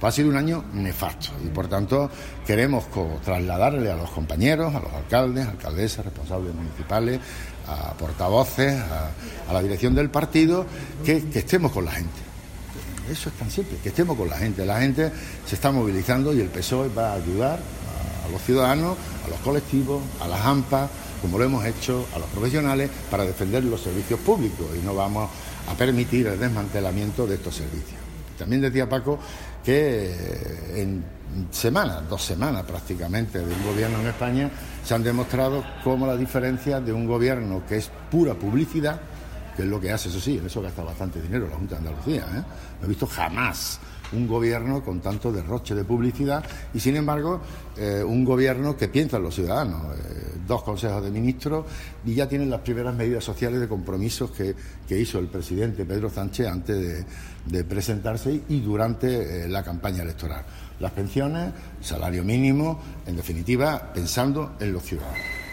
Pues ha sido un año nefasto y por tanto queremos trasladarle a los compañeros, a los alcaldes, alcaldesas, responsables municipales, a portavoces, a, la dirección del partido, que, estemos con la gente. Eso es tan simple, que estemos con la gente. La gente se está movilizando y el PSOE va a ayudar a, los ciudadanos, a los colectivos, a las AMPA, como lo hemos hecho a los profesionales, para defender los servicios públicos y no vamos a permitir el desmantelamiento de estos servicios. También decía Paco que en semanas, dos semanas prácticamente de un gobierno en España, se han demostrado cómo la diferencia de un gobierno que es pura publicidad, que es lo que hace, eso sí, en eso gasta bastante dinero la Junta de Andalucía, ¿eh? no he visto jamás un gobierno con tanto derroche de publicidad y, sin embargo, eh, un gobierno que piensa en los ciudadanos. Eh, dos consejos de ministros y ya tienen las primeras medidas sociales de compromisos que, hizo el presidente Pedro Sánchez antes de, presentarse y durante eh, la campaña electoral. Las pensiones, salario mínimo, en definitiva, pensando en los ciudadanos.